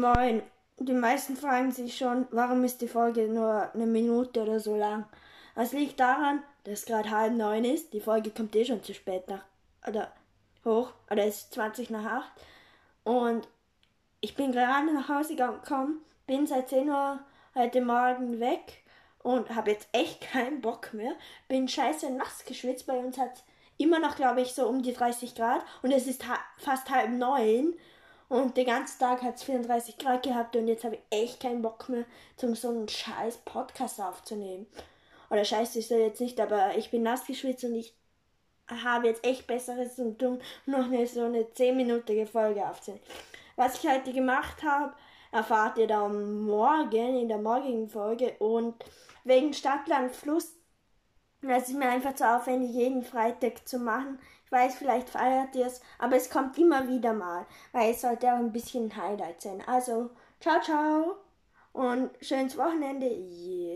Moin. Die meisten fragen sich schon, warum ist die Folge nur eine Minute oder so lang? Das liegt daran, dass gerade halb neun ist. Die Folge kommt eh schon zu spät nach, oder hoch, oder es ist 20 nach acht. Und ich bin gerade nach Hause gekommen, bin seit 10 Uhr heute Morgen weg und habe jetzt echt keinen Bock mehr. Bin scheiße nass geschwitzt. Bei uns hat immer noch, glaube ich, so um die 30 Grad und es ist ha fast halb neun. Und den ganzen Tag hat es 34 Grad gehabt und jetzt habe ich echt keinen Bock mehr, zum so einen scheiß Podcast aufzunehmen. Oder scheiße ist er jetzt nicht, aber ich bin nass geschwitzt und ich habe jetzt echt Besseres zu tun, noch eine, so eine 10-minütige Folge aufzunehmen. Was ich heute gemacht habe, erfahrt ihr dann morgen in der morgigen Folge. Und wegen Stadtland Fluss, das ist mir einfach zu aufwendig, jeden Freitag zu machen. Ich weiß, vielleicht feiert ihr es, aber es kommt immer wieder mal, weil es sollte auch ein bisschen ein Highlight sein. Also, ciao, ciao und schönes Wochenende. Yeah.